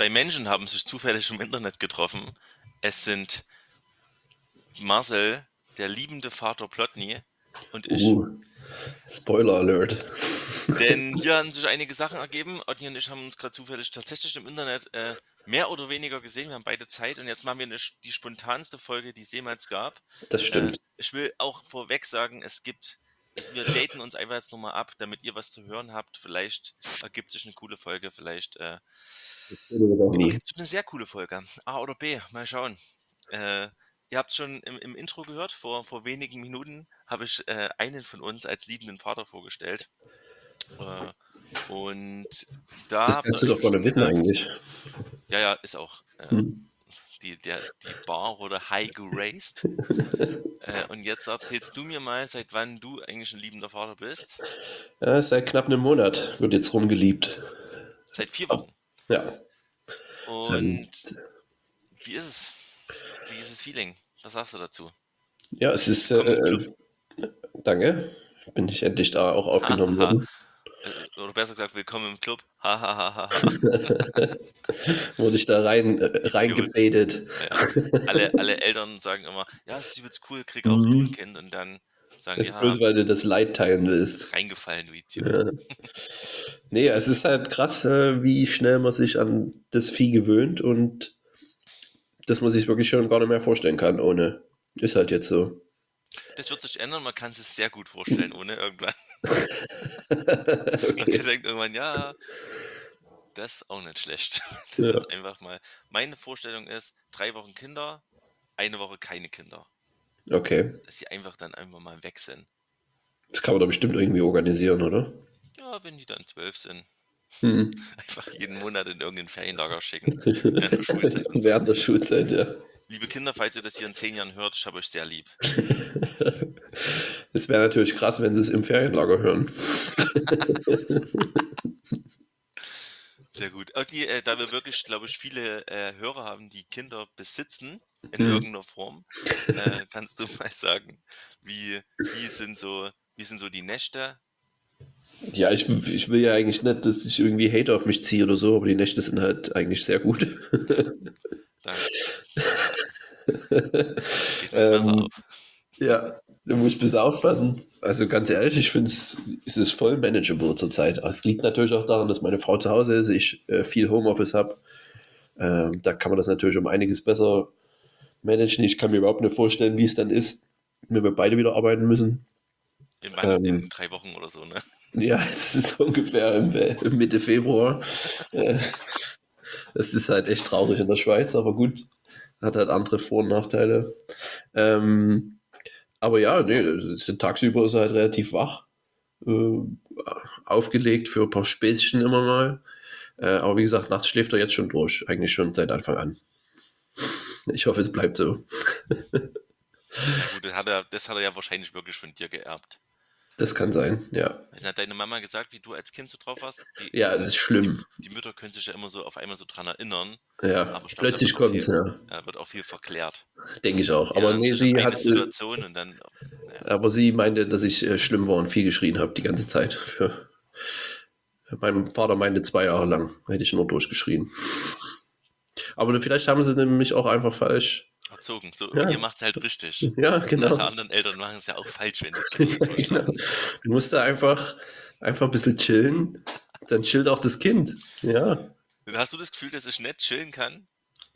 Zwei Menschen haben sich zufällig im Internet getroffen. Es sind Marcel, der liebende Vater Plotny und ich. Uh, Spoiler Alert. Denn hier haben sich einige Sachen ergeben. Otni und ich haben uns gerade zufällig tatsächlich im Internet äh, mehr oder weniger gesehen. Wir haben beide Zeit und jetzt machen wir eine, die spontanste Folge, die es jemals gab. Das stimmt. Äh, ich will auch vorweg sagen, es gibt, wir daten uns einfach jetzt nochmal ab, damit ihr was zu hören habt. Vielleicht ergibt sich eine coole Folge, vielleicht äh, ergibt sich eine sehr coole Folge. A oder B, mal schauen. Äh, ihr habt schon im, im, Intro gehört, vor, vor wenigen Minuten habe ich äh, einen von uns als liebenden Vater vorgestellt. Äh, und da. Das kannst du doch nicht wissen eigentlich. Ja, ja, ist auch. Äh, hm. Die, der, die Bar wurde high geraced. äh, und jetzt erzählst du mir mal, seit wann du eigentlich ein liebender Vater bist. Ja, seit knapp einem Monat wird jetzt rumgeliebt. Seit vier Wochen. Ja. Und seit... wie ist es? Wie ist das Feeling? Was sagst du dazu? Ja, es ist. Äh, danke. Bin ich endlich da auch aufgenommen worden. Äh, oder besser gesagt, willkommen im Club. Hahaha. Wurde ich da rein, äh, reingebetet. Ja. Alle, alle Eltern sagen immer, ja, es ist übelst cool, krieg auch mhm. ein Kind. Und dann sagen die, ja, bloß, weil du das Leid teilen willst. Reingefallen, du Idiot. Ja. Nee, es ist halt krass, äh, wie schnell man sich an das Vieh gewöhnt und dass man sich wirklich schon gar nicht mehr vorstellen kann ohne. Ist halt jetzt so. Das wird sich ändern, man kann es sehr gut vorstellen ohne irgendwann. okay. Man denkt irgendwann, ja, das ist auch nicht schlecht. Das ja. ist einfach mal. Meine Vorstellung ist, drei Wochen Kinder, eine Woche keine Kinder. Okay. Dass sie einfach dann einfach mal weg sind. Das kann man da bestimmt irgendwie organisieren, oder? Ja, wenn die dann zwölf sind. Hm. Einfach jeden Monat in irgendein Ferienlager schicken. Während der Schulzeit. Während der Schulzeit, ja. Liebe Kinder, falls ihr das hier in zehn Jahren hört, ich habe euch sehr lieb. Es wäre natürlich krass, wenn sie es im Ferienlager hören. Sehr gut. Die, äh, da wir wirklich, glaube ich, viele äh, Hörer haben, die Kinder besitzen in hm. irgendeiner Form, äh, kannst du mal sagen, wie, wie, sind so, wie sind so die Nächte? Ja, ich, ich will ja eigentlich nicht, dass ich irgendwie Hate auf mich ziehe oder so, aber die Nächte sind halt eigentlich sehr gut. Danke. ähm, ja, da muss ich ein bisschen aufpassen. Also ganz ehrlich, ich finde es, es ist voll manageable zurzeit. Es liegt natürlich auch daran, dass meine Frau zu Hause ist, ich äh, viel Homeoffice habe. Ähm, da kann man das natürlich um einiges besser managen. Ich kann mir überhaupt nicht vorstellen, wie es dann ist, wenn wir beide wieder arbeiten müssen. In, ähm, in drei Wochen oder so, ne? Ja, es ist ungefähr im, Mitte Februar. Äh, es ist halt echt traurig in der Schweiz, aber gut, hat halt andere Vor- und Nachteile. Ähm, aber ja, nee, tagsüber ist er halt relativ wach. Äh, aufgelegt für ein paar Späßchen immer mal. Äh, aber wie gesagt, nachts schläft er jetzt schon durch. Eigentlich schon seit Anfang an. Ich hoffe, es bleibt so. Ja, gut, das hat, er, das hat er ja wahrscheinlich wirklich von dir geerbt. Das kann sein, ja. Also hat deine Mama gesagt, wie du als Kind so drauf warst? Die, ja, es ist schlimm. Die, die, Mütter können sich ja immer so auf einmal so dran erinnern. Ja, aber glaub, plötzlich kommt es, ja. ja. Wird auch viel verklärt. Denke ich auch. Aber nee, sie hat. Situation und dann, ja. Aber sie meinte, dass ich äh, schlimm war und viel geschrien habe die ganze Zeit. Für, mein Vater meinte zwei Jahre lang, hätte ich nur durchgeschrien. Aber vielleicht haben sie nämlich auch einfach falsch erzogen. So, ja. ihr macht es halt richtig. Ja, genau. Alle anderen Eltern machen es ja auch falsch, wenn die ja, genau. Du musst da einfach, einfach ein bisschen chillen, dann chillt auch das Kind. Ja. Dann hast du das Gefühl, dass ich nicht chillen kann?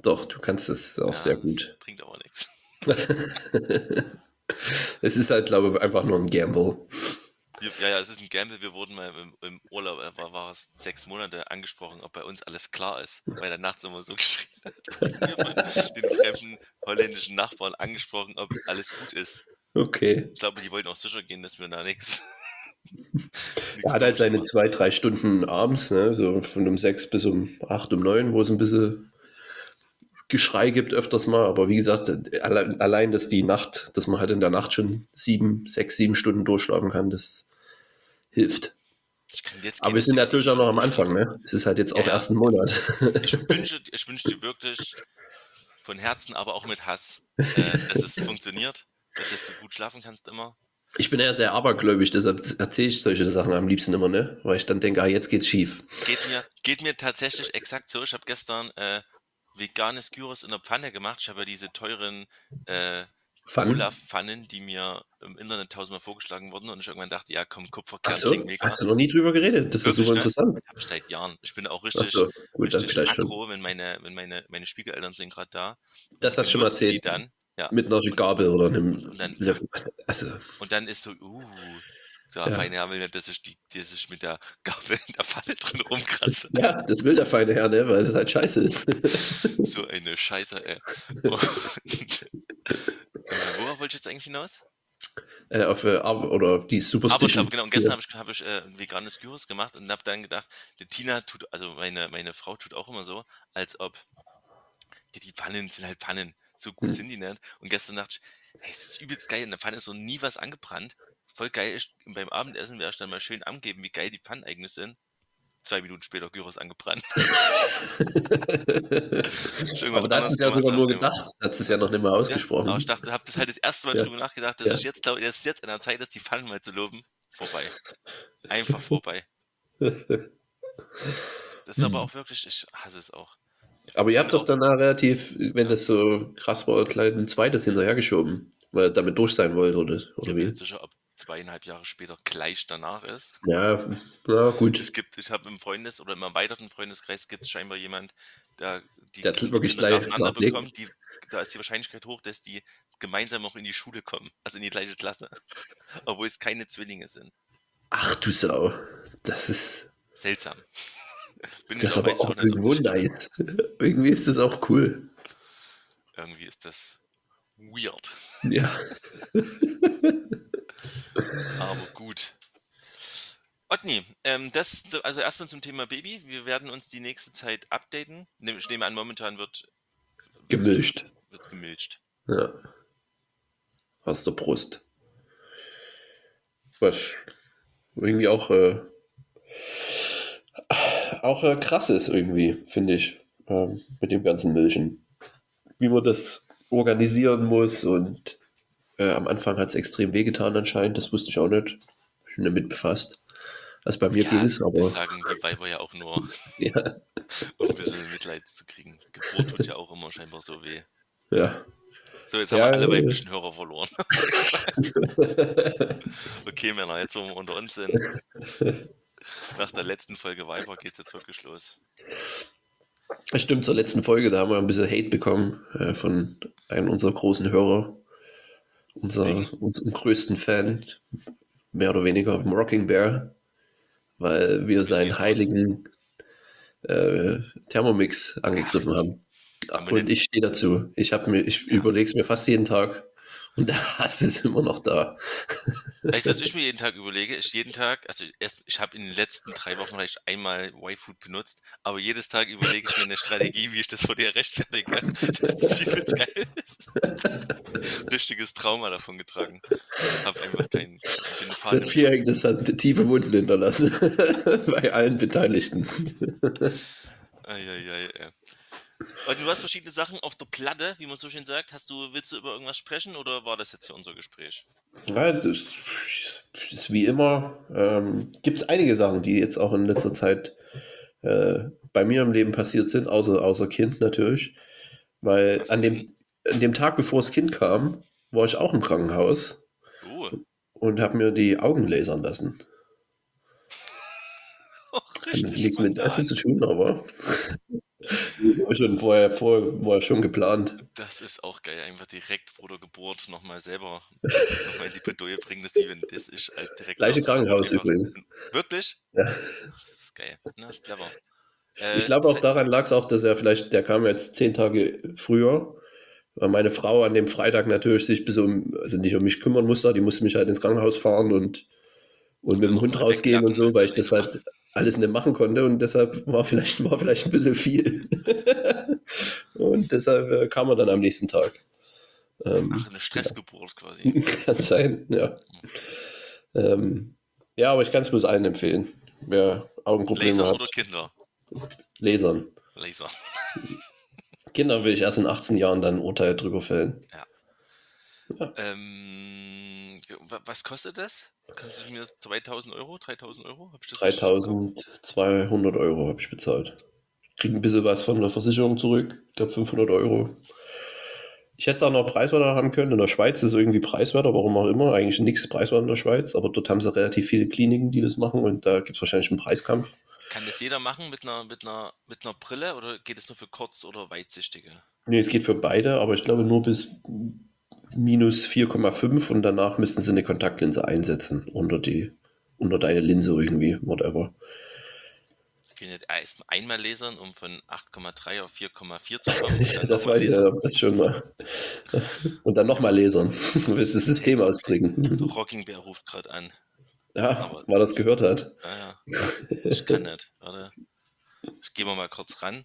Doch, du kannst das auch ja, sehr gut. bringt aber nichts. es ist halt, glaube ich, einfach nur ein Gamble. Ja, ja, es ist ein Gamble. Wir wurden mal im, im Urlaub, äh, war, war, es sechs Monate angesprochen, ob bei uns alles klar ist, weil er nachts immer so geschrien hat. Den fremden holländischen Nachbarn angesprochen, ob alles gut ist. Okay. Ich glaube, die wollten auch sicher gehen, dass wir da nichts. Er hat halt seine zwei, drei Stunden abends, ne, so von um sechs bis um acht, um neun, wo es ein bisschen Geschrei gibt öfters mal, aber wie gesagt, allein, dass die Nacht, dass man halt in der Nacht schon sieben, sechs, sieben Stunden durchschlafen kann, das hilft. aber wir sind natürlich auch noch am Anfang, ne? Es ist halt jetzt auch ja, ersten Monat. Ich wünsche, ich wünsche dir wirklich von Herzen, aber auch mit Hass, äh, dass es funktioniert, dass du gut schlafen kannst immer. Ich bin eher sehr abergläubig, deshalb erzähle ich solche Sachen am liebsten immer, ne? Weil ich dann denke, ah, jetzt geht's schief. Geht mir, geht mir tatsächlich exakt so. Ich habe gestern äh, veganes Gyros in der Pfanne gemacht. Ich habe ja diese teuren äh, Pfannen? Olaf-Pfannen, die mir im Internet tausendmal vorgeschlagen wurden und ich irgendwann dachte, ja komm, Kupferkern so, klingt mega. hast du noch nie drüber geredet? Das ist Wirklich, super ne? interessant. Hab ich seit Jahren. Ich bin auch richtig, so, gut, richtig aggro, wenn meine, wenn meine, meine Schwiegereltern sind gerade da. Das hast du schon mal erzählt. dann. Ja. Mit einer Gabel oder einem Und dann- Löffel. Also, Und dann ist so, uh, so Ja. feine Herr will nicht, dass ich, die, dass ich mit der Gabel in der Pfanne drin rumkratze. ja, das will der feine Herr, ne? Weil das halt scheiße ist. So eine Scheiße, ey. Und, worauf wollte ich jetzt eigentlich hinaus? äh, auf, äh, oder auf die Aber Superstition. glaube, genau, und gestern habe ich, hab ich äh, ein veganes Gyros gemacht und habe dann gedacht, die Tina tut, also meine, meine Frau tut auch immer so, als ob die, die Pfannen sind halt Pfannen. So gut Hm. sind die nicht. Und gestern dachte ich, hey, das ist übelst geil. In der Pfanne ist so nie was angebrannt. Voll geil. Ich, beim Abendessen wäre ich dann mal schön angeben, wie geil die Pfannen eigentlich sind. Zwei Minuten später Gyros angebrannt. Aber da hast anderes du es ja sogar nur gedacht. Hat es ja noch nicht mal Ja, ausgesprochen. aber ich dachte, habe das halt das erste Mal Ja. drüber nachgedacht, dass Ja. ich jetzt glaube, es jetzt an der Zeit ist, die Pfannen mal zu loben. Vorbei. Einfach vorbei. Das ist aber Hm. auch wirklich, ich hasse es auch. Aber ihr habt doch danach relativ, wenn das so krass war, gleich ein zweites hinterhergeschoben, weil ihr damit durch sein wollt, oder, Ich oder mir wie? sicher, ob zweieinhalb Jahre später gleich danach ist. Ja, na gut. Es gibt, ich habe im Freundes- oder im erweiterten Freundeskreis gibt es scheinbar jemand, der die Der wirklich gleich nacheinander bekommt, die, da ist die Wahrscheinlichkeit hoch, dass die gemeinsam auch in die Schule kommen, also in die gleiche Klasse, obwohl es keine Zwillinge sind. Ach du Sau. Das ist, Seltsam. Bin das ist aber auch irgendwo nice. Irgendwie ist das auch cool. Irgendwie ist das weird, Ja. aber gut. Otni, ähm, das, also erstmal zum Thema Baby. Wir werden uns die nächste Zeit updaten. Ich nehme an, momentan wird, Gemischt. wird gemilcht. Ja. Aus der Brust. Was irgendwie auch, äh, auch äh, krass ist irgendwie, finde ich, ähm, mit dem ganzen Milchen. Wie man das organisieren muss und äh, am Anfang hat es extrem wehgetan anscheinend, das wusste ich auch nicht. Ich bin damit befasst. Was bei mir Ja, es, aber Das sagen die Weiber ja auch nur, ja, um ein bisschen Mitleid zu kriegen. Geburt tut ja auch immer scheinbar so weh. ja. So, jetzt Ja, haben wir alle äh. weiblichen Hörer verloren. okay, Männer, jetzt wo wir unter uns sind. Nach der letzten Folge Weiber geht's jetzt wirklich los. Stimmt, zur letzten Folge, da haben wir ein bisschen Hate bekommen äh, von einem unserer großen Hörer. Unser, Wegen? unserem größten Fan, mehr oder weniger, Rocking Bear, weil wir seinen heiligen äh, Thermomix angegriffen haben. Und ich stehe dazu. Ich, hab mir, ich überlege es mir fast jeden Tag Hass ist immer noch da. Weißt du, was ich mir jeden Tag überlege? Ich jeden Tag, also erst, ich habe in den letzten drei Wochen vielleicht einmal Y-Food benutzt, aber jedes Tag überlege ich mir eine Strategie, wie ich das vor dir rechtfertige, dass das übelst geil ist. Richtiges Trauma davon getragen. Hab einfach keinen, keine Fahne. Das Viereck, das hat tiefe Wunden hinterlassen bei allen Beteiligten. Eieiei, ey. Und du hast verschiedene Sachen auf der Platte, wie man so schön sagt. Hast du, willst du über irgendwas sprechen oder war das jetzt hier unser Gespräch? Ja, das ist wie immer. Ähm, Gibt es einige Sachen, die jetzt auch in letzter Zeit äh, bei mir im Leben passiert sind, außer, außer Kind natürlich. Weil Was an dem, an dem Tag, bevor das Kind kam, war ich auch im Krankenhaus Oh, und habe mir die Augen lasern lassen. auch Hat richtig. nichts mit. Essen zu tun, aber schon vorher, vorher war schon geplant. Das ist auch geil. Einfach direkt vor der Geburt nochmal selber nochmal in die Bredouille bringen. Das wie wenn das ist halt direkt. Gleiche Krankenhaus übrigens. Wirklich? Ja. Das ist geil. Na, ist clever. Äh, Ich glaube auch daran lag es auch, dass er vielleicht, der kam jetzt zehn Tage früher, weil meine Frau an dem Freitag natürlich sich bis um, also nicht um mich kümmern musste, die musste mich halt ins Krankenhaus fahren und, und mit dem Hund rausgehen und so, weil ich das halt alles nicht machen konnte und deshalb war vielleicht, war vielleicht ein bisschen viel. und deshalb äh, kam er dann am nächsten Tag. Ähm, Ach, eine Stressgeburt quasi. kann sein, ja. Ähm, ja, aber ich kann es bloß allen empfehlen. Wer Augenprobleme Laser hat, oder Kinder? lasern. Laser. Kinder will ich erst in 18 Jahren dann ein Urteil drüber fällen. Ähm, Was kostet das? Kannst du mir 2000 Euro, 3000 Euro? 3200 Euro habe ich bezahlt. Krieg ein bisschen was von der Versicherung zurück. Ich glaube 500 Euro. Ich hätte es auch noch preiswerter haben können. In der Schweiz ist es irgendwie preiswerter, warum auch immer. Eigentlich nichts preiswerter in der Schweiz, aber dort haben sie relativ viele Kliniken, die das machen und da gibt es wahrscheinlich einen Preiskampf. Kann das jeder machen mit einer, mit, einer, mit einer Brille oder geht es nur für kurz- oder weitsichtige? Nee, es geht für beide, aber ich glaube nur bis minus 4,5 und danach müssten sie eine Kontaktlinse einsetzen unter die unter deine Linse irgendwie, whatever. Können nicht erst einmal lasern, um von 8,3 auf 4,4 zu kommen. das weiß ich ja, das schon mal. Und dann nochmal lasern. Du willst das System austricken. Rockingbär ruft gerade an. Ja, Aber, weil er es gehört hat. Ja, ja. Ich kann nicht. Warte. Ich gehe mal kurz ran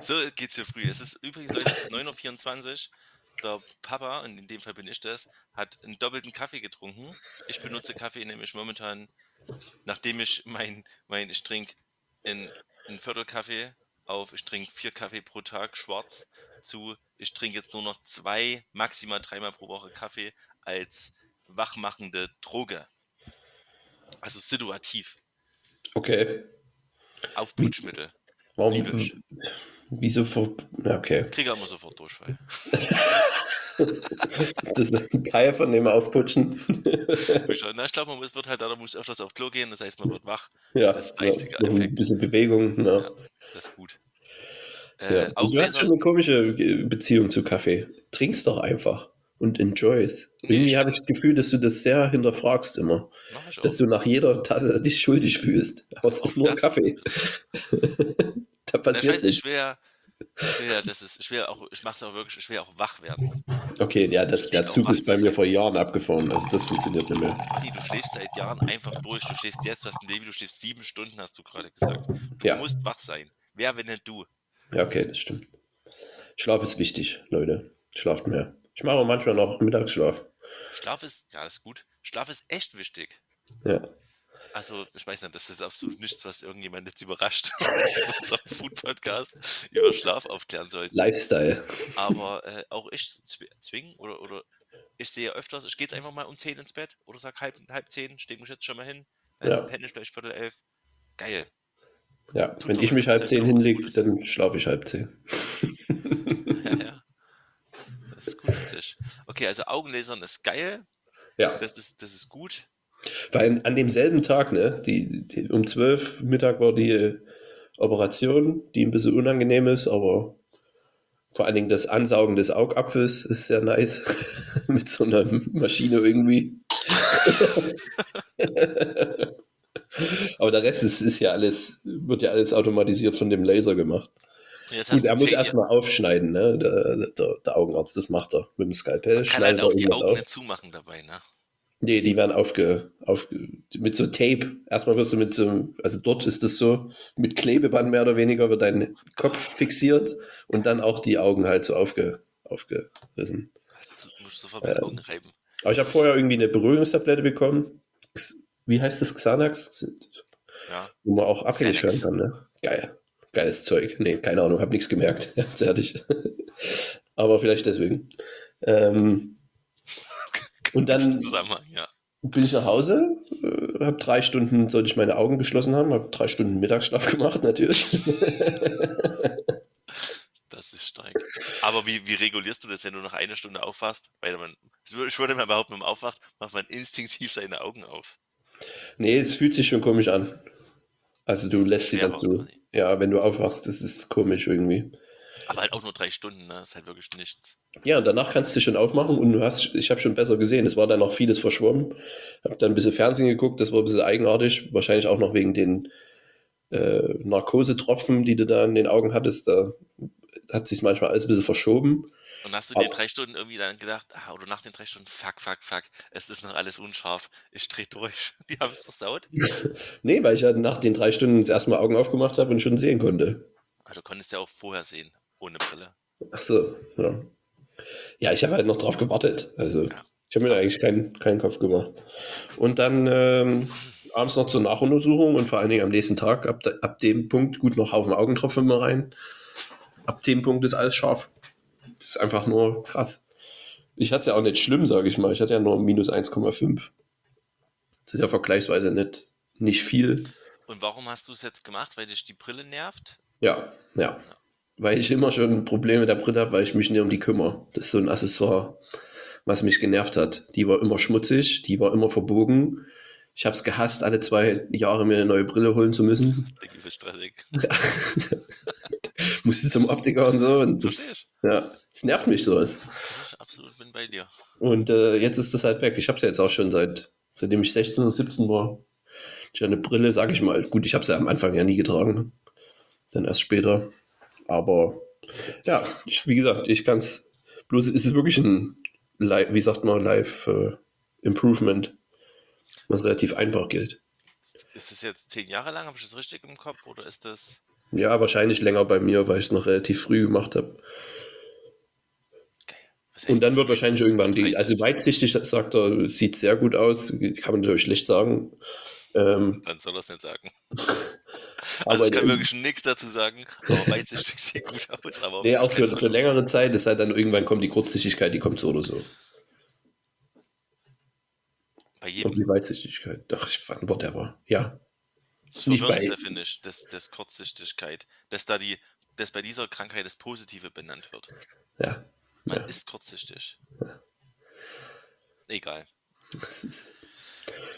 So geht's hier früh. Es ist übrigens, Leute, es ist 9.24 Uhr. Der Papa, und in dem Fall bin ich das, hat einen doppelten Kaffee getrunken. Ich benutze Kaffee nämlich momentan, nachdem ich mein, mein ich trinke ein, ein Viertel Kaffee auf, ich trinke vier Kaffee pro Tag schwarz zu, ich trinke jetzt nur noch zwei, maximal dreimal pro Woche Kaffee als wachmachende Droge. Also situativ. Okay. Aufputschmittel. Warum? Liebe ich. Wieso vor. Okay. Kriege immer sofort Durchfall. ist das ein Teil von dem Aufputschen? Na, ich glaube, man muss, wird halt, da muss öfters auf Klo gehen, das heißt, man wird wach. Ja, das ist der einzige ja, Effekt. Ein bisschen Bewegung. Ja. ja das ist gut. Äh, ja. du hast schon eine komische Beziehung zu Kaffee. Trinkst doch einfach und enjoyst. Irgendwie habe ich das Gefühl, dass du das sehr hinterfragst immer. Dass du nach jeder Tasse dich schuldig fühlst. Aber es ist nur das? Kaffee. da passiert das heißt, schwer, schwer, das ist schwer auch, ich mache es auch wirklich schwer auch wach werden. Okay, ja, das, der Zug ist bei mir vor Jahren abgefahren, also das funktioniert nicht mehr. Adi, du schläfst seit Jahren einfach durch, du schläfst jetzt, du hast ein Leben, du schläfst sieben Stunden, hast du gerade gesagt. Du ja. musst wach sein. Wer, wenn nicht du? Ja, okay, das stimmt. Schlaf ist wichtig, Leute. Schlaft mehr. Ich mache manchmal noch Mittagsschlaf. Schlaf ist, ja, ist gut. Schlaf ist echt wichtig. Ja. Also, ich weiß nicht, das ist absolut nichts, was irgendjemand jetzt überrascht, unser Food-Podcast über Schlaf aufklären sollte. Lifestyle. Aber äh, auch ich zwingen oder, oder ich sehe öfters, ich gehe jetzt einfach mal um 10 ins Bett oder sag halb, halb 10, stehe mich jetzt schon mal hin, dann ja. penne ich vielleicht Viertel elf. Geil. Ja, Tut wenn ich mich halb 10 hinlege, dann schlafe ich halb 10. ja, ja. Das ist gut für dich. Okay, also Augenlasern ist geil. Ja. Das ist, das ist gut. Weil an demselben Tag, ne, die, die, um 12 Mittag war die Operation, die ein bisschen unangenehm ist, aber vor allen Dingen das Ansaugen des Augapfels ist sehr nice. Mit so einer Maschine irgendwie. aber der Rest ist, ist ja alles, wird ja alles automatisiert von dem Laser gemacht. Gut, er muss erstmal aufschneiden, ne? Der, der, der, Augenarzt, das macht er mit dem Skalpell. Man kann halt auch die Augen auf. nicht zumachen dabei, ne? Nee, die werden aufge, aufge, mit so Tape. Erstmal wirst du mit so, also dort ist es so, mit Klebeband mehr oder weniger wird dein Kopf fixiert und dann auch die Augen halt so aufge, aufgerissen. Du musst sofort mit den Augen reiben. Aber ich habe vorher irgendwie eine Beruhigungstablette bekommen. Wie heißt das? Xanax? Ja. Wo man auch abhängig werden kann, ne? Geil. Geiles Zeug. Nee, keine Ahnung, hab nichts gemerkt. Fertig. Aber vielleicht deswegen. Ähm, und dann ja. bin ich nach Hause, äh, habe drei Stunden, sollte ich meine Augen geschlossen haben, habe drei Stunden Mittagsschlaf gemacht, natürlich. das ist stark. Aber wie, wie regulierst du das, wenn du noch eine Stunde aufwachst? Weil man, ich würde mal behaupten, wenn man aufwacht, macht man instinktiv seine Augen auf. Nee, es fühlt sich schon komisch an. Also du lässt sie dann zu. Ja, wenn du aufwachst, das ist komisch irgendwie. Aber halt auch nur drei Stunden, ne? Das ist halt wirklich nichts. Ja, und danach kannst du schon aufmachen und du hast, ich habe schon besser gesehen, es war dann noch vieles verschwommen. Hab dann ein bisschen Fernsehen geguckt, das war ein bisschen eigenartig, wahrscheinlich auch noch wegen den äh, Narkosetropfen, die du da in den Augen hattest. Da hat sich manchmal alles ein bisschen verschoben. Und hast du den drei Stunden irgendwie dann gedacht, ah, oder nach den drei Stunden, fuck, fuck, fuck, es ist noch alles unscharf, ich dreh durch. Die haben es versaut? nee, weil ich ja nach den drei Stunden das erste Mal Augen aufgemacht habe und schon sehen konnte. Also du konntest ja auch vorher sehen, ohne Brille. Ach so, ja. Ja, ich habe halt noch drauf gewartet. Also ja. ich habe mir da eigentlich keinen, keinen Kopf gemacht. Und dann ähm, abends noch zur Nachuntersuchung und vor allen Dingen am nächsten Tag, ab, ab dem Punkt, gut noch Haufen Augentropfen mal rein. Ab dem Punkt ist alles scharf. Das ist einfach nur krass. Ich hatte es ja auch nicht schlimm, sage ich mal. Ich hatte ja nur minus 1,5. Das ist ja vergleichsweise nicht, nicht viel. Und warum hast du es jetzt gemacht? Weil dich die Brille nervt? Ja, ja. ja. Weil ich immer schon Probleme mit der Brille habe, weil ich mich nicht um die kümmere. Das ist so ein Accessoire, was mich genervt hat. Die war immer schmutzig, die war immer verbogen. Ich habe es gehasst, alle zwei Jahre mir eine neue Brille holen zu müssen. Denke, du stressig. Musste zum Optiker und so. Und das, ja, das nervt mich sowas. Ich absolut bin bei dir. Und äh, jetzt ist das halt weg. Ich habe es ja jetzt auch schon seit, seitdem ich 16 oder 17 war. Ich eine Brille, sage ich mal. Gut, ich habe sie ja am Anfang ja nie getragen. Dann erst später. Aber ja, ich, wie gesagt, ich kann es. Bloß ist es wirklich ein, wie sagt man, Live uh, Improvement, was relativ einfach gilt. Ist das jetzt zehn Jahre lang? Habe ich das richtig im Kopf? Oder ist das. Ja, wahrscheinlich länger bei mir, weil ich es noch relativ früh gemacht habe. Und dann wird wahrscheinlich irgendwann die, also weitsichtig, sagt er, sieht sehr gut aus, kann man natürlich schlecht sagen. Ähm, dann soll er es nicht sagen. Also ich kann wirklich nichts dazu sagen, aber weitsichtig sieht gut aus. Aber nee, auch für, für längere Zeit ist halt dann irgendwann kommt die Kurzsichtigkeit, die kommt so oder so. Bei jedem. Und die Weitsichtigkeit. Ach, ich weiß nicht, whatever. Ja. Das Verwirrendste finde ich, das, das Kurzsichtigkeit, dass da die, dass bei dieser Krankheit das Positive benannt wird. Ja. Man ja. ist kurzsichtig. Ja. Egal. Das ist,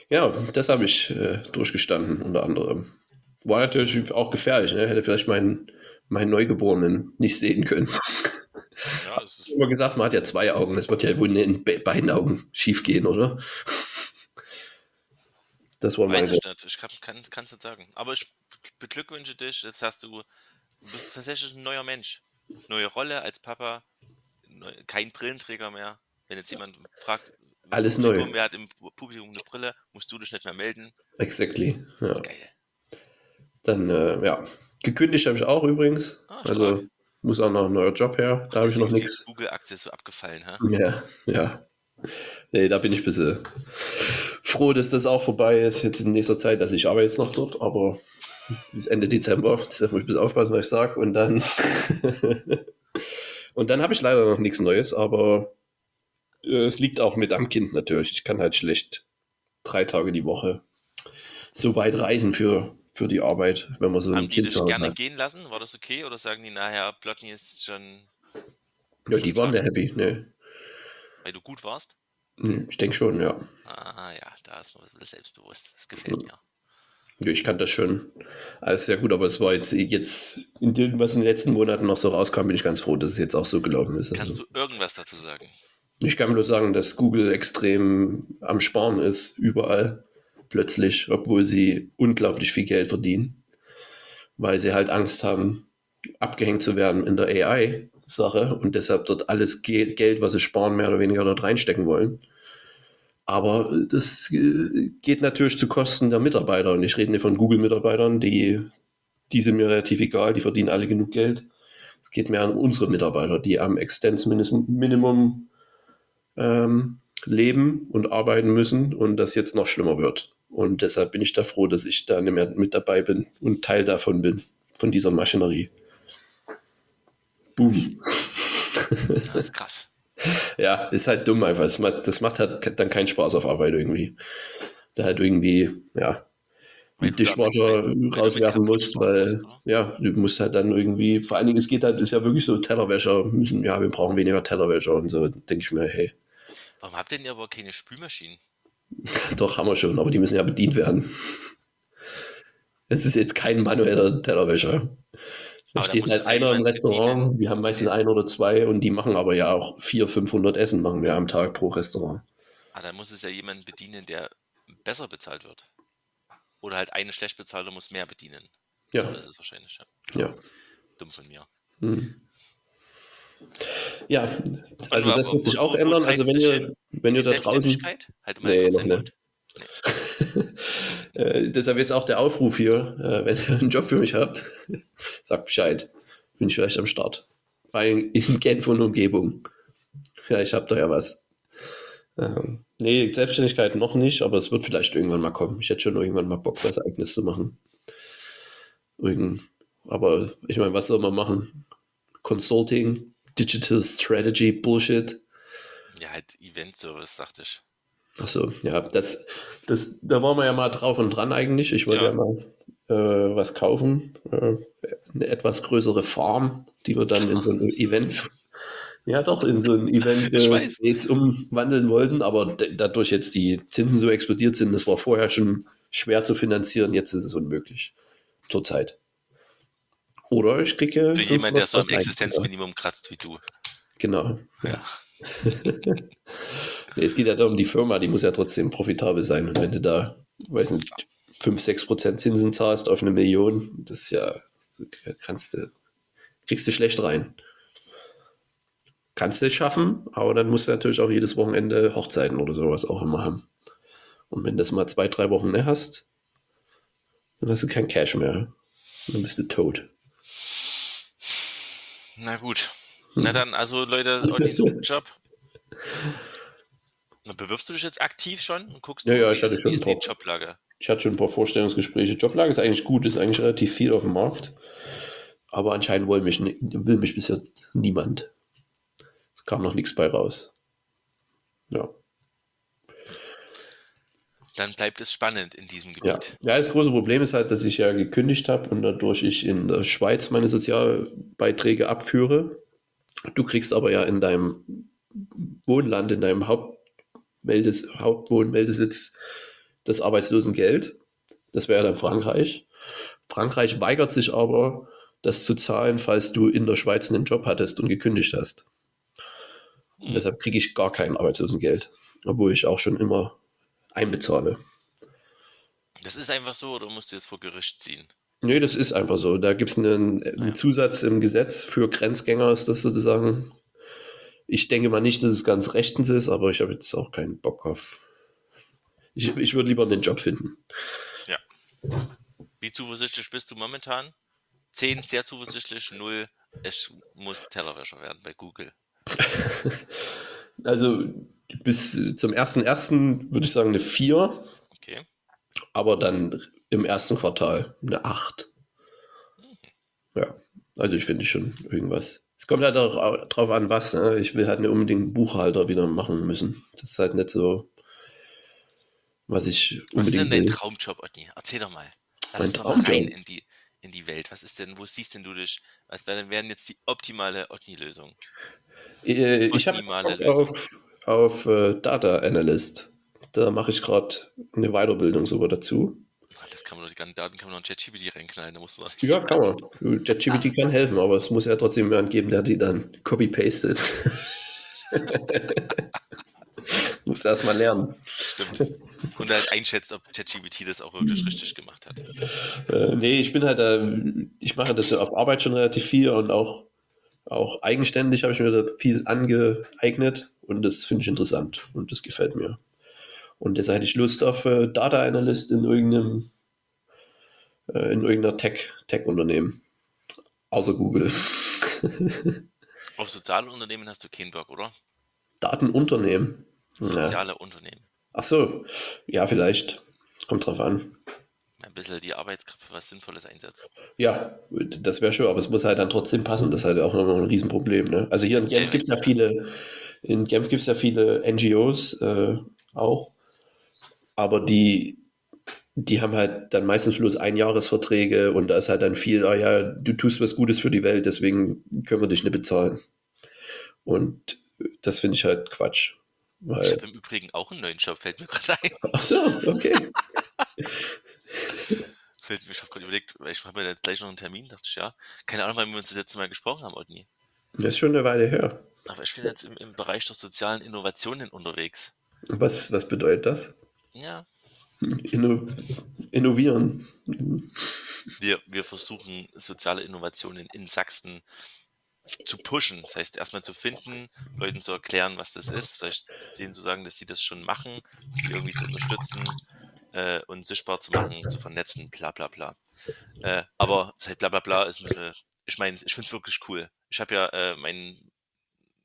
ja, das habe ich äh, durchgestanden, unter anderem. War natürlich auch gefährlich, ne? hätte vielleicht meinen, meinen Neugeborenen nicht sehen können. Ja, es ist immer gesagt, man hat ja zwei Augen, das wird ja wohl in beiden Augen schief gehen, oder? Das war Weiß meine... ich nicht, ich kann es kann, nicht sagen. Aber ich beglückwünsche dich, jetzt hast du, du bist tatsächlich ein neuer Mensch. Neue Rolle als Papa, kein Brillenträger mehr. Wenn jetzt jemand fragt, alles neu. Wer hat im Publikum eine Brille, musst du dich nicht mehr melden. Exactly. Ja. Geil. Dann, äh, ja. Gekündigt habe ich auch übrigens. Ah, also muss auch noch ein neuer Job her. Da habe ich noch nichts. Google-Aktie so abgefallen, ha? Ja, ja. Nee, da bin ich ein bisschen froh, dass das auch vorbei ist. Jetzt in nächster Zeit, dass ich arbeite jetzt noch dort, aber bis Ende Dezember. Da muss ich ein bisschen aufpassen, was ich sage. Und dann. und dann habe ich leider noch nichts Neues, aber äh, es liegt auch mit am Kind natürlich. Ich kann halt schlecht drei Tage die Woche so weit reisen für für die Arbeit, wenn man so Haben ein Kind die dich gerne hat. gehen lassen? War das okay? Oder sagen die nachher, Plotny ist schon. Ja, die waren ja happy, ne. Weil du gut warst? Hm, ich denke schon, ja. Ah, ja, da ist man ein bisschen selbstbewusst. Das gefällt mir. Ja, ich kann das schon. Alles sehr gut, aber es war jetzt, jetzt in dem, was in den letzten Monaten noch so rauskam, bin ich ganz froh, dass es jetzt auch so gelaufen ist. Kannst also. du irgendwas dazu sagen? Ich kann nur sagen, dass Google extrem am Sparen ist, überall plötzlich, obwohl sie unglaublich viel Geld verdienen, weil sie halt Angst haben, abgehängt zu werden in der AI-Sache und deshalb dort alles Geld, was sie sparen, mehr oder weniger dort reinstecken wollen. Aber das äh, geht natürlich zu Kosten der Mitarbeiter. Und ich rede nicht von Google-Mitarbeitern, die, die sind mir relativ egal, die verdienen alle genug Geld. Es geht mehr um unsere Mitarbeiter, die am Extens-Minimum ähm, leben und arbeiten müssen und das jetzt noch schlimmer wird. Und deshalb bin ich da froh, dass ich da nicht mehr mit dabei bin und Teil davon bin, von dieser Maschinerie. Boom. Das ist krass. Ja, ist halt dumm einfach. Das macht, das macht halt dann keinen Spaß auf Arbeit irgendwie. Da halt irgendwie, ja, weil Dishwasher rauswerfen musst, weil, musst, ja, du musst halt dann irgendwie, vor allen Dingen, es geht halt, ist ja wirklich so, Tellerwäscher müssen, ja, wir brauchen weniger Tellerwäscher und so, denke ich mir, hey. Warum habt ihr denn aber keine Spülmaschinen? Doch, haben wir schon, aber die müssen ja bedient werden. Es ist jetzt kein manueller Tellerwäscher. Da steht halt einer im Restaurant, wir haben meistens ein oder zwei und die machen aber ja auch 400, 500 Essen machen wir am Tag pro Restaurant. Ah, dann muss es ja jemanden bedienen, der besser bezahlt wird. Oder halt eine schlecht bezahlte muss mehr bedienen. Ja. So ist es wahrscheinlich. Ja. ja. Dumm von mir. Mhm. Ja, also das wird sich auch ändern. Also wenn ihr, wenn ihr da draußen. Halt nee, noch nicht. äh, deshalb jetzt auch der Aufruf hier, äh, wenn ihr einen Job für mich habt, sagt Bescheid. Bin ich vielleicht am Start. Bei in Genf und Umgebung. Vielleicht habt ihr ja was. Ähm, nee, Selbstständigkeit noch nicht, aber es wird vielleicht irgendwann mal kommen. Ich hätte schon irgendwann mal Bock, was Eigenes zu machen. Irgend, aber ich meine, was soll man machen? Consulting, Digital Strategy, Bullshit. Ja, halt Event-Service, dachte ich. Achso, ja, das, das, da waren wir ja mal drauf und dran eigentlich. Ich wollte ja, ja mal äh, was kaufen, äh, eine etwas größere Farm, die wir dann in so ein Event, ja doch, in so ein Event äh, umwandeln wollten, aber dadurch jetzt die Zinsen so explodiert sind, das war vorher schon schwer zu finanzieren, jetzt ist es unmöglich. Zurzeit. Oder ich kriege. Für jemanden, der so am Existenzminimum kratzt wie du. Genau. Ja. es geht ja darum, die Firma, die muss ja trotzdem profitabel sein. Und wenn du da, weiß nicht, 5, 6 Prozent Zinsen zahlst auf eine Million, das ist ja, das kannst du, kriegst du schlecht rein. Kannst du es schaffen, aber dann musst du natürlich auch jedes Wochenende Hochzeiten oder sowas auch immer haben. Und wenn du das mal zwei, drei Wochen mehr hast, dann hast du kein Cash mehr. Dann bist du tot. Na gut. Na dann, also Leute, Olli sucht einen Job. Na, bewirbst du dich jetzt aktiv schon und guckst, ja, du, ja, ich hatte schon ist die Joblage? Ich hatte schon ein paar Vorstellungsgespräche. Joblage ist eigentlich gut, ist eigentlich relativ viel auf dem Markt. Aber anscheinend will mich, will mich bisher niemand. Es kam noch nichts bei raus. Ja. Dann bleibt es spannend in diesem Gebiet. Ja, ja das große Problem ist halt, dass ich ja gekündigt habe und dadurch ich in der Schweiz meine Sozialbeiträge abführe. Du kriegst aber ja in deinem Wohnland, in deinem Hauptmeldes Hauptwohnmeldesitz das Arbeitslosengeld. Das wäre dann Frankreich. Frankreich weigert sich aber, das zu zahlen, falls du in der Schweiz einen Job hattest und gekündigt hast. Und deshalb kriege ich gar kein Arbeitslosengeld, obwohl ich auch schon immer einbezahle. Das ist einfach so oder musst du jetzt vor Gericht ziehen? Nee, das ist einfach so. Da gibt es einen, einen ja. Zusatz im Gesetz für Grenzgänger, ist das sozusagen. Ich denke mal nicht, dass es ganz rechtens ist, aber ich habe jetzt auch keinen Bock auf. Ich, ich würde lieber einen Job finden. Ja. Wie zuversichtlich bist du momentan? 10 sehr zuversichtlich, 0 es muss Tellerwäscher werden bei Google. also bis zum 1.1. würde ich sagen eine 4. Okay. Aber dann im ersten Quartal eine 8. Ja, also ich finde schon irgendwas. Es kommt halt auch drauf an, was. Ne? Ich will halt nicht unbedingt Buchhalter wieder machen müssen. Das ist halt nicht so, was ich unbedingt Was ist denn dein will. Traumjob, Otni? Erzähl doch mal. Lass mein Traumjob. rein in die, in die Welt. Was ist denn, wo siehst denn du dich? Was dann wären jetzt die optimale Otni-Lösung? Äh, ich habe auf, auf uh, Data Analyst. Da mache ich gerade eine Weiterbildung sogar dazu. Das kann man doch, die ganzen Daten kann man noch in ChatGPT reinknallen, da muss man nicht Ja, kann man. ChatGPT kann helfen, aber es muss ja trotzdem jemand geben, der die dann copy-pastet. muss erst mal lernen. Stimmt. Und halt einschätzt, ob ChatGPT das auch wirklich richtig gemacht hat. Äh, nee, ich bin halt, äh, ich mache das auf Arbeit schon relativ viel und auch, auch eigenständig habe ich mir da viel angeeignet und das finde ich interessant und das gefällt mir. Und deshalb hätte ich Lust auf äh, Data Analyst in irgendeinem äh, in irgendeiner Tech, Tech-Unternehmen. Außer Google. auf soziale Unternehmen hast du keinen Bock, oder? Datenunternehmen. Soziale ja. Unternehmen. Ach so, ja, vielleicht. Kommt drauf an. Ein bisschen die Arbeitskraft für was Sinnvolles einsetzen. Ja, das wäre schön, aber es muss halt dann trotzdem passen. Das ist halt auch noch ein Riesenproblem. Ne? Also hier in Genf gibt es ja viele, in Genf gibt es ja viele NGOs äh, auch, aber die, die haben halt dann meistens bloß Einjahresverträge und da ist halt dann viel, ah ja, du tust was Gutes für die Welt, deswegen können wir dich nicht bezahlen. Und das finde ich halt Quatsch. Weil... Ich habe im Übrigen auch einen neuen Job, fällt mir gerade ein. Ach so, okay. fällt mir, ich habe gerade überlegt, weil ich habe ja gleich noch einen Termin, dachte ich, ja, keine Ahnung, wann wir uns das letzte Mal gesprochen haben, Odni. Das ist schon eine Weile her. Aber ich bin jetzt im, im Bereich der sozialen Innovationen unterwegs. Was, was bedeutet das? Ja. Inno innovieren. Wir, wir versuchen soziale Innovationen in Sachsen zu pushen. Das heißt, erstmal zu finden, Leuten zu erklären, was das ist, vielleicht denen zu sagen, dass sie das schon machen, die irgendwie zu unterstützen äh, und sichtbar zu machen, zu vernetzen, bla bla bla. Äh, aber seit bla bla bla ist ein bisschen, ich meine, ich finde es wirklich cool. Ich habe ja äh, meinen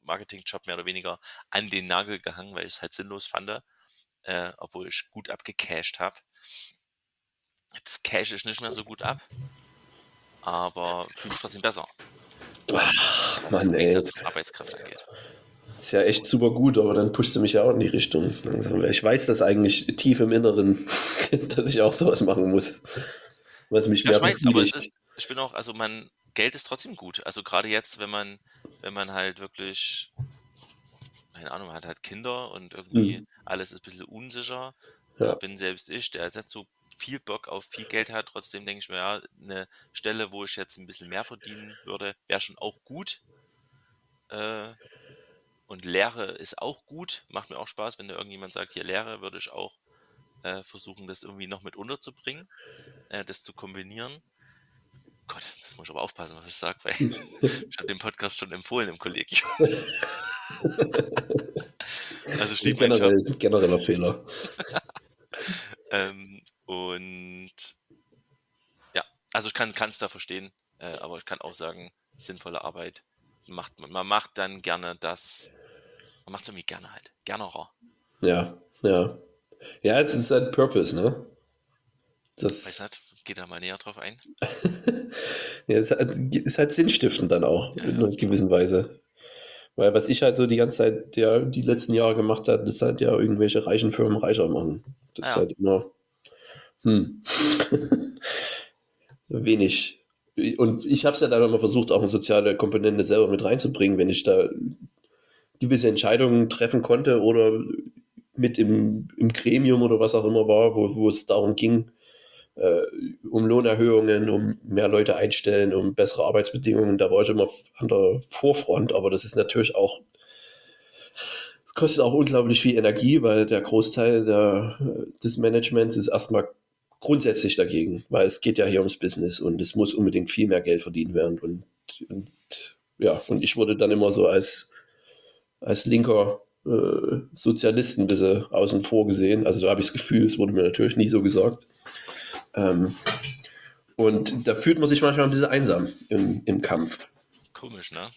Marketing-Job mehr oder weniger an den Nagel gehangen, weil ich es halt sinnlos fand, äh, obwohl ich gut abgecashed habe. Das cash ich nicht mehr so gut ab, aber fühle mich trotzdem besser. Ach, Mann, ey. Was Arbeitskraft angeht. Ist ja echt super gut, aber dann pusht du mich ja auch in die Richtung. Ich weiß das eigentlich tief im Inneren, dass ich auch sowas machen muss. Was mich ja, ich weiß, aber ist, ich bin auch, also man, Geld ist trotzdem gut. Also gerade jetzt, wenn man, wenn man halt wirklich, keine Ahnung, man hat halt Kinder und irgendwie mhm. alles ist ein bisschen unsicher. Ja. Da bin selbst ich, der jetzt nicht so viel Bock auf viel Geld hat. Trotzdem denke ich mir, ja, eine Stelle, wo ich jetzt ein bisschen mehr verdienen würde, wäre schon auch gut. Äh, und Lehre ist auch gut, macht mir auch Spaß, wenn da irgendjemand sagt, hier Lehre, würde ich auch äh, versuchen, das irgendwie noch mit unterzubringen, äh, das zu kombinieren. Gott, das muss ich aber aufpassen, was ich sage, weil ich habe den Podcast schon empfohlen im Kollegium. also steht generell, genereller Fehler. ähm, und ja, also ich kann es da verstehen, äh, aber ich kann auch sagen, sinnvolle Arbeit macht man, man macht dann gerne das, man macht es irgendwie gerne halt, gernerer. Ja, ja. Ja, es ist halt Purpose, ne? Das Weiß nicht, geht da mal näher drauf ein. ja, es ist halt sinnstiftend dann auch, ja, in einer gewissen Weise. Weil was ich halt so die ganze Zeit, ja, die letzten Jahre gemacht habe, das halt ja irgendwelche reichen Firmen reicher machen. Das ja. ist halt immer, hm. Wenig. Und ich habe es ja dann immer versucht, auch eine soziale Komponente selber mit reinzubringen, wenn ich da gewisse Entscheidungen treffen konnte oder mit im, im Gremium oder was auch immer war, wo, wo es darum ging, äh, um Lohnerhöhungen, um mehr Leute einstellen, um bessere Arbeitsbedingungen. Da war ich immer an der Vorfront, aber das ist natürlich auch, es kostet auch unglaublich viel Energie, weil der Großteil der, des Managements ist erstmal grundsätzlich dagegen, weil es geht ja hier ums Business und es muss unbedingt viel mehr Geld verdient werden. Und, und ja, und ich wurde dann immer so als, als linker äh, Sozialisten ein bisschen außen vor gesehen. Also so habe ich das Gefühl, es wurde mir natürlich nie so gesagt. Ähm, und da fühlt man sich manchmal ein bisschen einsam im, im Kampf. Komisch, ne?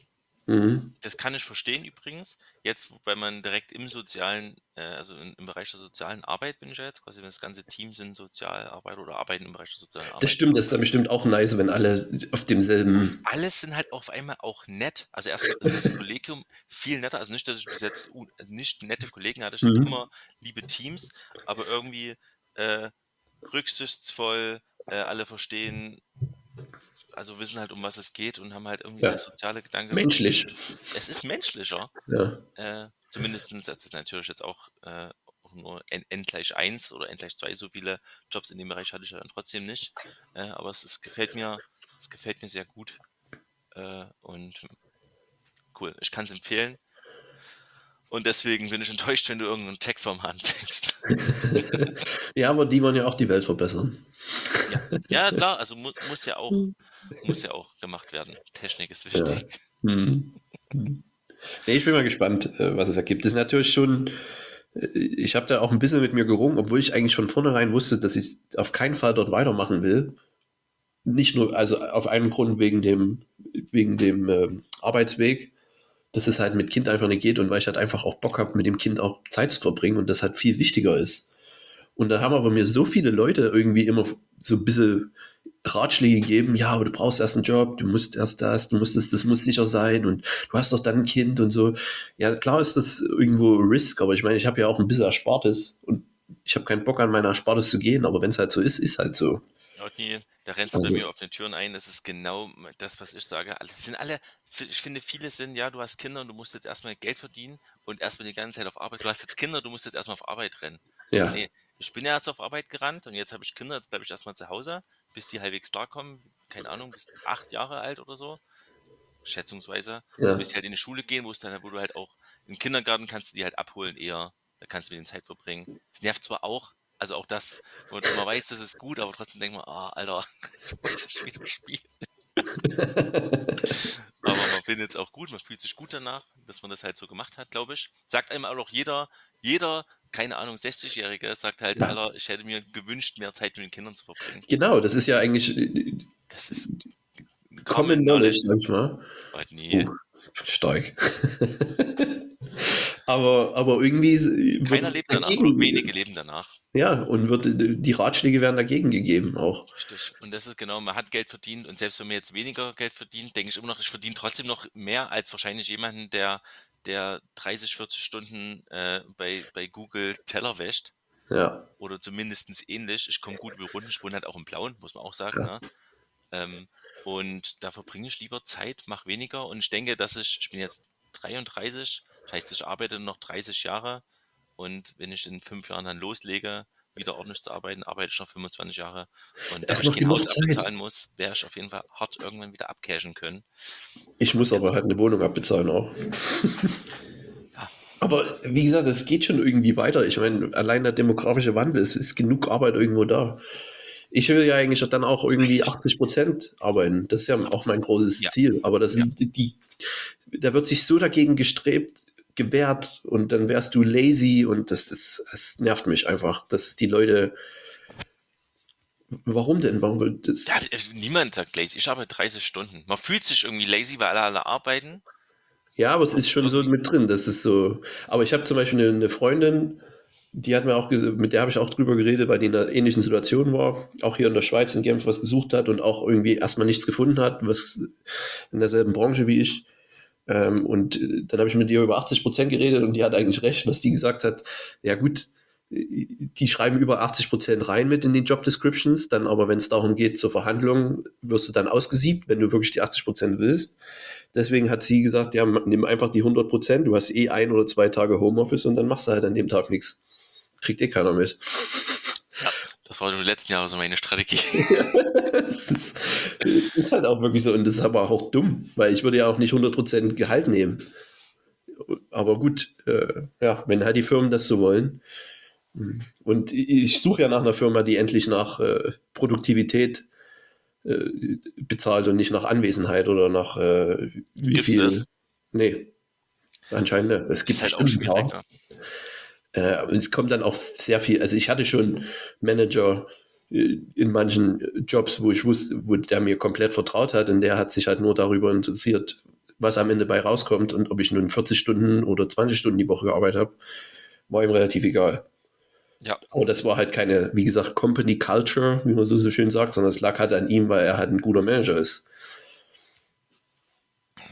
Mhm. Das kann ich verstehen übrigens. Jetzt, weil man direkt im sozialen, äh, also in, im Bereich der sozialen Arbeit bin ich ja jetzt, quasi das ganze Team sind Sozialarbeit oder arbeiten im Bereich der sozialen Arbeit. Das stimmt, das ist dann bestimmt auch nice, wenn alle auf demselben. Alles sind halt auf einmal auch nett. Also erstens ist das Kollegium viel netter. Also nicht, dass ich bis jetzt nicht nette Kollegen hatte, ich mhm. hatte immer liebe Teams, aber irgendwie äh, rücksichtsvoll, äh, alle verstehen, also wissen halt, um was es geht und haben halt irgendwie ja. der soziale Gedanke. Menschlich. Es ist menschlicher. Ja. Äh, Zumindest das ist natürlich jetzt auch, äh, auch nur n, n, gleich 1 oder n gleich 2, so viele Jobs in dem Bereich hatte ich ja dann trotzdem nicht. Äh, aber es, es, gefällt mir, es gefällt mir sehr gut. Äh, und cool, ich kann es empfehlen. Und deswegen bin ich enttäuscht, wenn du irgendeinen Tech-Firma anfängst. ja, aber die wollen ja auch die Welt verbessern. Ja, ja klar, also mu muss ja auch muss ja auch gemacht werden. Technik ist wichtig. Ja. Hm. Nee, ich bin mal gespannt, äh, was es ergibt. Das ist natürlich schon, äh, ich habe da auch ein bisschen mit mir gerungen, obwohl ich eigentlich schon vornherein wusste, dass ich auf keinen Fall dort weitermachen will. Nicht nur, also auf einen Grund wegen dem, wegen dem äh, Arbeitsweg, dass es halt mit Kind einfach nicht geht und weil ich halt einfach auch Bock habe, mit dem Kind auch Zeit zu verbringen und das halt viel wichtiger ist. Und da haben aber mir so viele Leute irgendwie immer so ein bisschen Ratschläge geben, ja, aber du brauchst erst einen Job, du musst erst das, du musst das, das muss sicher sein und du hast doch dann ein Kind und so. Ja, klar ist das irgendwo Risk, aber ich meine, ich habe ja auch ein bisschen Erspartes und ich habe keinen Bock an meiner Erspartes zu gehen, aber wenn es halt so ist, ist halt so. Rodney, da rennst du also, bei mir auf den Türen ein, das ist genau das, was ich sage. Das sind alle, ich finde, viele sind, ja, du hast Kinder und du musst jetzt erstmal Geld verdienen und erstmal die ganze Zeit auf Arbeit. Du hast jetzt Kinder, du musst jetzt erstmal auf Arbeit rennen. Ja. Nee, ich bin ja jetzt auf Arbeit gerannt und jetzt habe ich Kinder, jetzt bleibe ich erstmal zu Hause, bis die halbwegs klarkommen. Keine Ahnung, bis acht Jahre alt oder so. Schätzungsweise. Ja. Bis sie halt in die Schule gehen, wo es dann, wo du halt auch im Kindergarten kannst du die halt abholen eher. Da kannst du mit den Zeit verbringen. Es nervt zwar auch, also auch das, wo man weiß, das ist gut, aber trotzdem denkt man, oh, Alter, so muss ich wieder spielen. aber man bin jetzt auch gut, man fühlt sich gut danach, dass man das halt so gemacht hat, glaube ich. Sagt einem auch jeder, jeder, keine Ahnung, 60-Jährige sagt halt, ja. Alter, ich hätte mir gewünscht, mehr Zeit mit den Kindern zu verbringen. Genau, das ist ja eigentlich. Das ist. Common Knowledge, sag ich mal. Oh, nee. Uh, stark. aber, aber irgendwie. Keiner lebt danach, wenige leben danach. Ja, und wird, die Ratschläge werden dagegen gegeben auch. Richtig. Und das ist genau, man hat Geld verdient und selbst wenn man jetzt weniger Geld verdient, denke ich immer noch, ich verdiene trotzdem noch mehr als wahrscheinlich jemanden, der, der 30, 40 Stunden äh, bei, bei Google Teller wäscht. Ja. Oder zumindest ähnlich. Ich komme gut über Runden, ich wohne halt auch im Blauen, muss man auch sagen. Ja. Ne? Ähm, und da verbringe ich lieber Zeit, mache weniger und ich denke, dass ich, ich bin jetzt 33, das heißt, ich arbeite noch 30 Jahre und wenn ich in fünf Jahren dann loslege, wieder ordentlich zu arbeiten, arbeite ich noch 25 Jahre. Und da ich kein Haus abbezahlen muss, werde ich auf jeden Fall hart irgendwann wieder abcashen können. Ich muss aber halt eine Wohnung abbezahlen auch. ja. Aber wie gesagt, es geht schon irgendwie weiter. Ich meine, allein der demografische Wandel, es ist genug Arbeit irgendwo da. Ich will ja eigentlich dann auch irgendwie 80 Prozent arbeiten. Das ist ja auch mein großes ja. Ziel. Aber das ja. die, da wird sich so dagegen gestrebt, gewehrt und dann wärst du lazy und das ist, das nervt mich einfach, dass die Leute. Warum denn? Warum will das? Ja, niemand sagt lazy. Ich arbeite 30 Stunden. Man fühlt sich irgendwie lazy, weil alle, alle arbeiten. Ja, aber es ist schon so mit drin. Das ist so. Aber ich habe zum Beispiel eine, eine Freundin, die hat mir auch, mit der habe ich auch drüber geredet, weil die in einer ähnlichen Situation war, auch hier in der Schweiz in Genf was gesucht hat und auch irgendwie erstmal nichts gefunden hat, was in derselben Branche wie ich. Ähm, und dann habe ich mit ihr über 80 Prozent geredet und die hat eigentlich recht, was die gesagt hat. Ja gut, die schreiben über 80 Prozent rein mit in die Job Descriptions, dann aber wenn es darum geht zur Verhandlung, wirst du dann ausgesiebt, wenn du wirklich die 80 Prozent willst. Deswegen hat sie gesagt, ja, nimm einfach die 100 Prozent, du hast eh ein oder zwei Tage Homeoffice und dann machst du halt an dem Tag nichts. Kriegt eh keiner mit. Ja, das war in den letzten Jahren so meine Strategie. es, ist, ist halt auch wirklich so und das ist aber auch dumm, weil ich würde ja auch nicht 100% Gehalt nehmen. Aber gut, äh, ja, wenn halt die Firmen das so wollen. Und ich suche ja nach einer Firma, die endlich nach äh, Produktivität äh, bezahlt und nicht nach Anwesenheit oder nach äh, wie Gibt's viel. Das? Nee, anscheinend. Es gibt ist halt auch schwierig. Ja. Äh, es kommt dann auch sehr viel, also ich hatte schon Manager äh, in manchen Jobs, wo ich wusste, wo der mir komplett vertraut hat und der hat sich halt nur darüber interessiert, was am Ende bei rauskommt und ob ich nun 40 Stunden oder 20 Stunden die Woche gearbeitet habe, war ihm relativ egal. Ja. Aber das war halt keine, wie gesagt, Company Culture, wie man so, so schön sagt, sondern es lag halt an ihm, weil er halt ein guter Manager ist.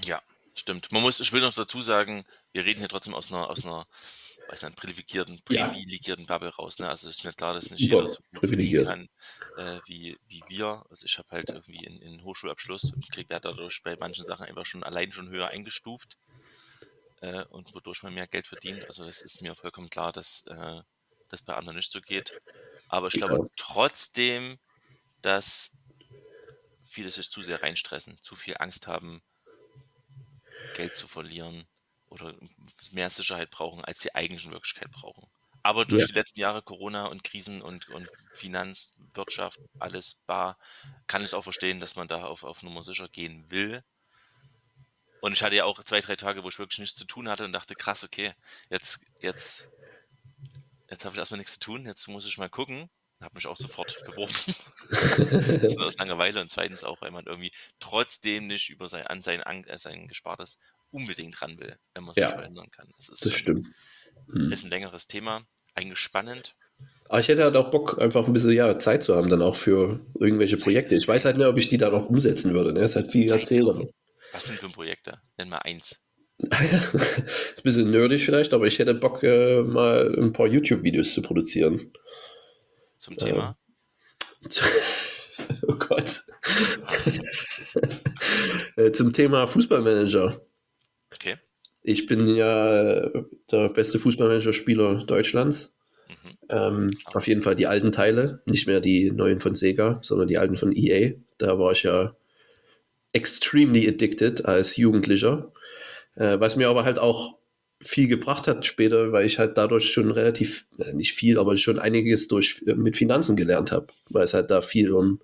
Ja, stimmt. Man muss, ich will noch dazu sagen, wir reden hier trotzdem aus einer, aus einer weiß nicht, privilegierten, privilegierten ja. Bubble raus. Ne? Also ist mir klar, dass nicht jeder so gut verdienen kann äh, wie, wie wir. Also ich habe halt irgendwie einen, Hochschulabschluss und kriege werde dadurch bei manchen Sachen einfach schon allein schon höher eingestuft äh, und wodurch man mehr Geld verdient. Also es ist mir vollkommen klar, dass äh, das bei anderen nicht so geht. Aber ich ja. glaube trotzdem, dass viele sich zu sehr reinstressen, zu viel Angst haben, Geld zu verlieren oder mehr Sicherheit brauchen, als sie eigentlich in Wirklichkeit brauchen. Aber durch ja. die letzten Jahre Corona und Krisen und, und Finanz, Wirtschaft, alles bar, kann ich es auch verstehen, dass man da auf, auf Nummer sicher gehen will. Und ich hatte ja auch zwei, drei Tage, wo ich wirklich nichts zu tun hatte und dachte, krass, okay, jetzt, jetzt, jetzt habe ich erstmal nichts zu tun, jetzt muss ich mal gucken. Habe mich auch sofort beworben. aus Langeweile und zweitens auch, weil man irgendwie trotzdem nicht über sein, an sein, äh, sein Gespartes unbedingt ran will, wenn man es ja, nicht verhindern kann. Das, ist das schon, stimmt. Hm. Ist ein längeres Thema, eigentlich spannend. Aber ich hätte halt auch Bock, einfach ein bisschen ja, Zeit zu haben, dann auch für irgendwelche Zeit Projekte. Ich weiß halt nicht, ob ich die dann auch umsetzen würde. Ne? Das ist halt viel erzählen. Was denn für Projekte? Nenn mal eins. Ah ist ein bisschen nerdig vielleicht, aber ich hätte Bock, äh, mal ein paar YouTube-Videos zu produzieren. Zum Thema? Ähm, oh Gott. Äh, zum Thema Fußballmanager. Okay. Ich bin ja der beste Fußballmanager-Spieler Deutschlands. Mhm. Ähm, auf jeden Fall die alten Teile, nicht mehr die neuen von Sega, sondern die alten von EA. Da war ich ja extremely addicted als Jugendlicher. Äh, was mir aber halt auch viel gebracht hat später, weil ich halt dadurch schon relativ, äh, nicht viel, aber schon einiges durch, äh, mit Finanzen gelernt habe, weil es halt da viel um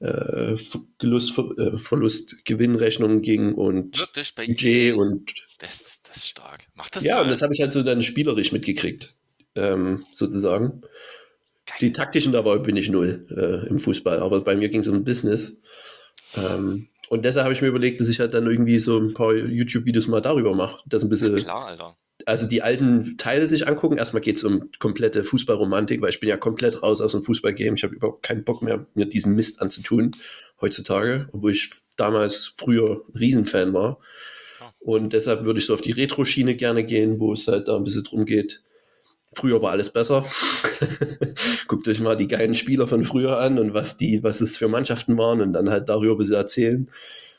äh, Gelust, äh, Verlust, Gewinnrechnungen ging und Wirklich bei Budget und Das, das ist stark. Mach das ja, mal. und das habe ich halt so dann spielerisch mitgekriegt, ähm, sozusagen. Geil. Die taktischen dabei bin ich null äh, im Fußball, aber bei mir ging es um Business. Ähm, und deshalb habe ich mir überlegt, dass ich halt dann irgendwie so ein paar YouTube-Videos mal darüber mache. Das ein bisschen, Klar, Alter. also die alten Teile sich angucken. Erstmal geht es um komplette Fußballromantik, weil ich bin ja komplett raus aus dem Fußballgame. Ich habe überhaupt keinen Bock mehr, mir diesen Mist anzutun heutzutage, obwohl ich damals früher Riesenfan war. Ja. Und deshalb würde ich so auf die Retro-Schiene gerne gehen, wo es halt da ein bisschen drum geht. Früher war alles besser. Guckt euch mal die geilen Spieler von früher an und was die, was es für Mannschaften waren und dann halt darüber ein bisschen erzählen.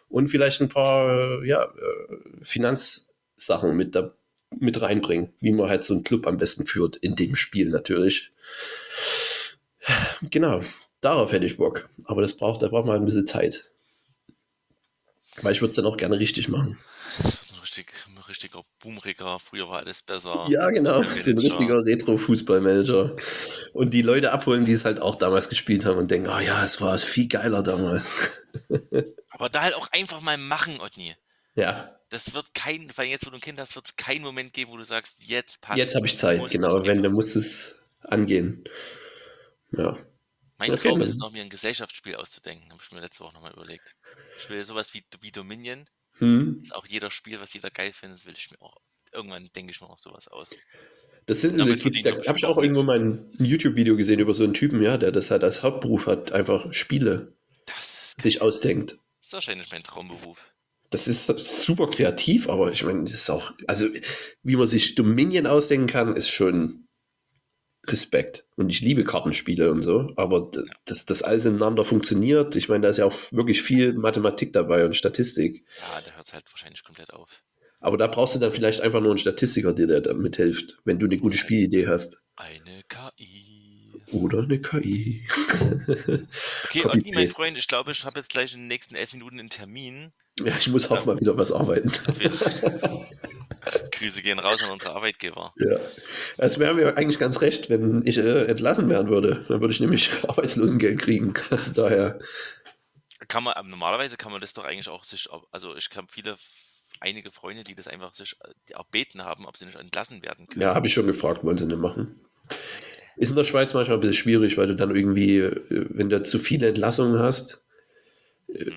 Und vielleicht ein paar äh, ja, äh, Finanzsachen mit, da, mit reinbringen, wie man halt so einen Club am besten führt, in dem Spiel natürlich. Genau, darauf hätte ich Bock. Aber das braucht, da braucht man ein bisschen Zeit. Weil ich würde es dann auch gerne richtig machen. Richtig, richtiger Boomregger. Früher war alles besser. Ja, genau. Ein richtiger Retro-Fußballmanager. Und die Leute abholen, die es halt auch damals gespielt haben und denken, ah ja, es war viel geiler damals. Aber da halt auch einfach mal machen, Otni. ja, Das wird kein, weil jetzt, wo du ein Kind hast, wird es keinen Moment geben, wo du sagst, jetzt passt jetzt habe ich Zeit, genau. das Wenn, dann muss es angehen. Ja. Mein Okay, Traum ist noch, mir ein Gesellschaftsspiel auszudenken. Habe ich mir letzte Woche nochmal überlegt. Ich will sowas wie, wie Dominion. Hm. Ist auch jeder Spiel, was jeder geil findet, will ich mir auch. Irgendwann denke ich mir auch sowas aus. Das sind, Damit da habe ich auch irgendwo mal ein YouTube-Video gesehen über so einen Typen, ja, der das halt als Hauptberuf hat, einfach Spiele sich ausdenkt. das ist wahrscheinlich mein Traumberuf. Das ist super kreativ, aber ich meine, das ist auch, also wie man sich Dominion ausdenken kann, ist schon Respekt. Und ich liebe Kartenspiele und so, aber dass das alles ineinander funktioniert, ich meine, da ist ja auch wirklich viel Mathematik dabei und Statistik. Ja, da hört es halt wahrscheinlich komplett auf. Aber da brauchst du dann vielleicht einfach nur einen Statistiker, der dir da mithilft, wenn du eine gute Spielidee hast. Eine KI. Oder eine KI. Okay, Copy mein. Freund, ich glaube, ich habe jetzt gleich in den nächsten elf Minuten einen Termin. Ja, ich muss auch mal wieder was arbeiten. Grüße gehen raus an unsere Arbeitgeber. Ja. Es wäre mir eigentlich ganz recht, wenn ich äh, entlassen werden würde. Dann würde ich nämlich Arbeitslosengeld kriegen. Also daher, Kann man, aber normalerweise kann man das doch eigentlich auch sich, also ich habe viele, einige Freunde, die das einfach sich äh, erbeten haben, ob sie nicht entlassen werden können. ja, habe ich schon gefragt, wollen sie nicht machen. Ist in der Schweiz manchmal ein bisschen schwierig, weil du dann irgendwie, äh, wenn du zu viele Entlassungen hast, äh,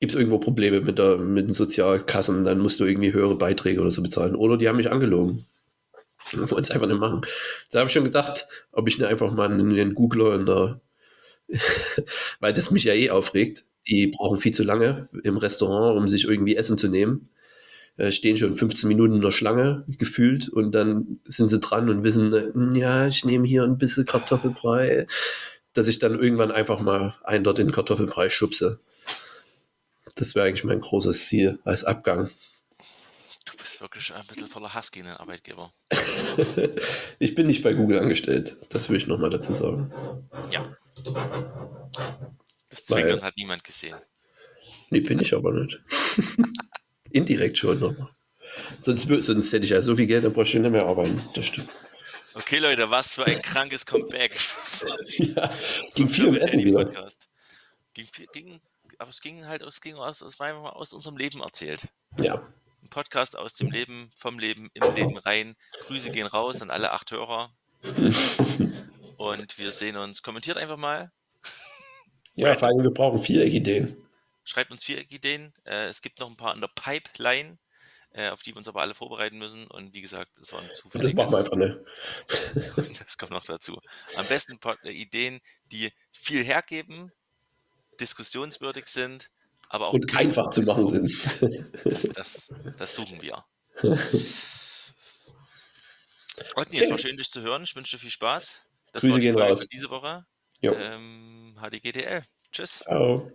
gibt es irgendwo Probleme mit, der, mit den Sozialkassen, dann musst du irgendwie höhere Beiträge oder so bezahlen. Oder die haben mich angelogen. Wir wollen es einfach nicht machen. Da habe ich schon gedacht, ob ich nicht einfach mal einen, einen Googler in der, weil das mich ja eh aufregt. Die brauchen viel zu lange im Restaurant, um sich irgendwie Essen zu nehmen. Äh, stehen schon 15 Minuten in der Schlange gefühlt und dann sind sie dran und wissen, äh, ja, ich nehme hier ein bisschen Kartoffelbrei, dass ich dann irgendwann einfach mal einen dort in Kartoffelbrei schubse. Das wäre eigentlich mein großes Ziel als Abgang. Du bist wirklich ein bisschen voller Hass gegen den Arbeitgeber. ich bin nicht bei Google angestellt, das will ich nochmal dazu sagen. Ja. Das Weil- Zwinkern hat niemand gesehen. Nee, bin ich aber nicht. Indirekt schon nochmal. Sonst, sonst hätte ich ja so viel Geld, dann bräuchte ich nicht mehr arbeiten. Das stimmt. Okay, Leute, was für ein krankes Comeback. Ja, ging viel um Essen wieder. Podcast. Ging, ging, aber es ging halt es ging aus, es war aus unserem Leben erzählt. Ja, Ein Podcast aus dem Leben, vom Leben, im Leben rein. Grüße gehen raus an alle acht Hörer. Und wir sehen uns. Kommentiert einfach mal. ja vor allem, wir brauchen vier Ideen. Schreibt uns vier Ideen. Äh, es gibt noch ein paar in der Pipeline, äh, auf die wir uns aber alle vorbereiten müssen. Und wie gesagt, es war ein Und das machen wir einfach nicht. Das kommt noch dazu. Am besten äh, Ideen, die viel hergeben, diskussionswürdig sind, aber auch Und einfach zu machen sind. das, das, das suchen wir. Rodney, es war schön, dich zu hören. Ich wünsche dir viel Spaß. Das Grüße war die gehen Folge raus. für diese Woche. Jo. Ähm, HDGDL. Tschüss. Ciao.